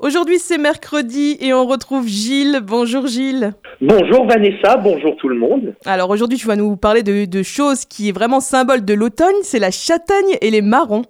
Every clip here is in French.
Aujourd'hui c'est mercredi et on retrouve Gilles. Bonjour Gilles. Bonjour Vanessa, bonjour tout le monde. Alors aujourd'hui tu vas nous parler de, choses qui est vraiment symbole de l'automne, c'est la châtaigne et les marrons.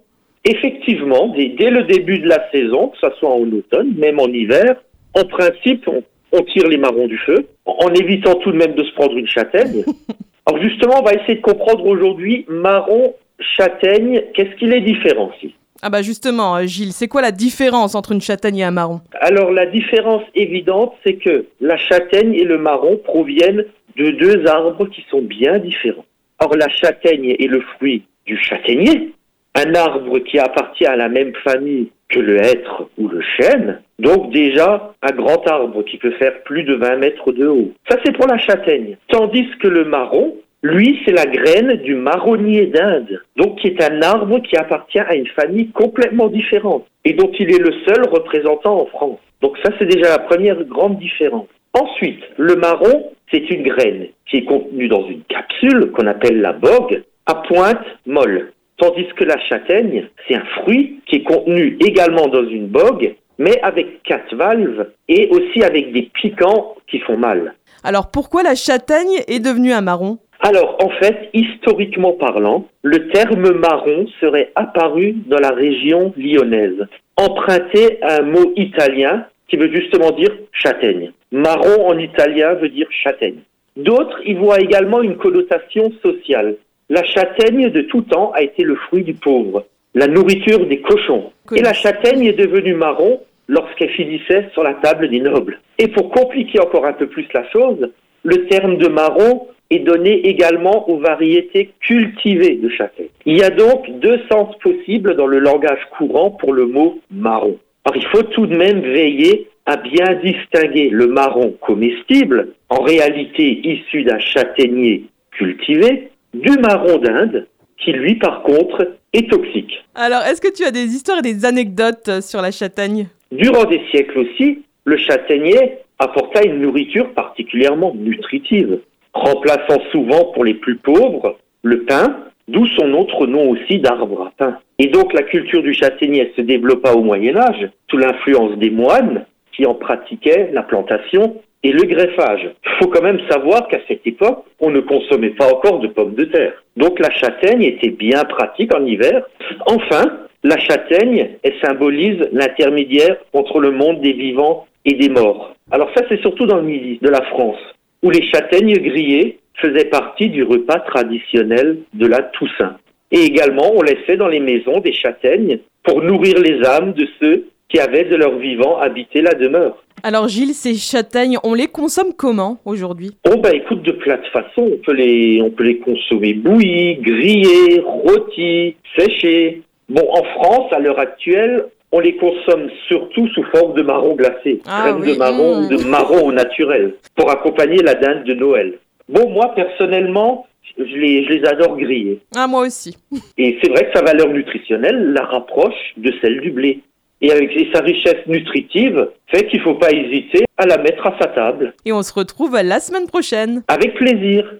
Effectivement, dès, le début de la saison, que ce soit en automne, même en hiver, en principe on, on tire les marrons du feu, en évitant tout de même de se prendre une châtaigne. Alors justement, on va essayer de comprendre aujourd'hui marron, châtaigne, qu'est-ce qu'il est différencié ah bah justement, euh, Gilles, c'est quoi la différence entre une châtaigne et un marron? Alors la différence évidente, c'est que la châtaigne et le marron proviennent de deux arbres qui sont bien différents. Or la châtaigne est le fruit du châtaignier, un arbre qui appartient à la même famille que le hêtre ou le chêne, donc déjà un grand arbre qui peut faire plus de 20 mètres de haut. Ça c'est pour la châtaigne. Tandis que le marron, lui, c'est la graine du marronnier d'Inde, donc qui est un arbre qui appartient à une famille complètement différente et dont il est le seul représentant en France. Donc ça, c'est déjà la première grande différence. Ensuite, le marron, c'est une graine qui est contenue dans une capsule qu'on appelle la bogue, à pointe molle. Tandis que la châtaigne, c'est un fruit qui est contenu également dans une bogue, mais avec quatre valves et aussi avec des piquants qui font mal. Alors pourquoi la châtaigne est devenue un marron? Alors, en fait, historiquement parlant, le terme marron serait apparu dans la région lyonnaise, emprunté à un mot italien qui veut justement dire châtaigne. Marron en italien veut dire châtaigne. D'autres y voient également une connotation sociale. La châtaigne de tout temps a été le fruit du pauvre, la nourriture des cochons. Et la châtaigne est devenue marron lorsqu'elle finissait sur la table des nobles. Et pour compliquer encore un peu plus la chose, le terme de marron est donné également aux variétés cultivées de châtaigne. Il y a donc deux sens possibles dans le langage courant pour le mot marron. Alors il faut tout de même veiller à bien distinguer le marron comestible, en réalité issu d'un châtaignier cultivé, du marron d'Inde, qui lui par contre est toxique. Alors est-ce que tu as des histoires et des anecdotes sur la châtaigne? Durant des siècles aussi, le châtaignier apporta une nourriture particulièrement nutritive remplaçant souvent pour les plus pauvres le pain, d'où son autre nom aussi d'arbre à pain. Et donc la culture du châtaignier se développa au Moyen Âge sous l'influence des moines qui en pratiquaient la plantation et le greffage. Il faut quand même savoir qu'à cette époque, on ne consommait pas encore de pommes de terre. Donc la châtaigne était bien pratique en hiver. Enfin, la châtaigne, elle symbolise l'intermédiaire entre le monde des vivants et des morts. Alors ça, c'est surtout dans le midi de la France où les châtaignes grillées faisaient partie du repas traditionnel de la Toussaint. Et également, on laissait dans les maisons des châtaignes pour nourrir les âmes de ceux qui avaient de leur vivant habité la demeure. Alors Gilles, ces châtaignes, on les consomme comment aujourd'hui? Oh bah écoute, de plein de façons. On peut les, on peut les consommer bouillies, grillées, rôties, séchées. Bon, en France, à l'heure actuelle, on les consomme surtout sous forme de marron glacé, ah crème de marron ou de mmh. marron au naturel, pour accompagner la dinde de Noël. Bon, moi, personnellement, je les, je les adore griller. Ah, moi aussi. Et c'est vrai que sa valeur nutritionnelle la rapproche de celle du blé. Et avec sa richesse nutritive, fait qu'il ne faut pas hésiter à la mettre à sa table. Et on se retrouve la semaine prochaine. Avec plaisir.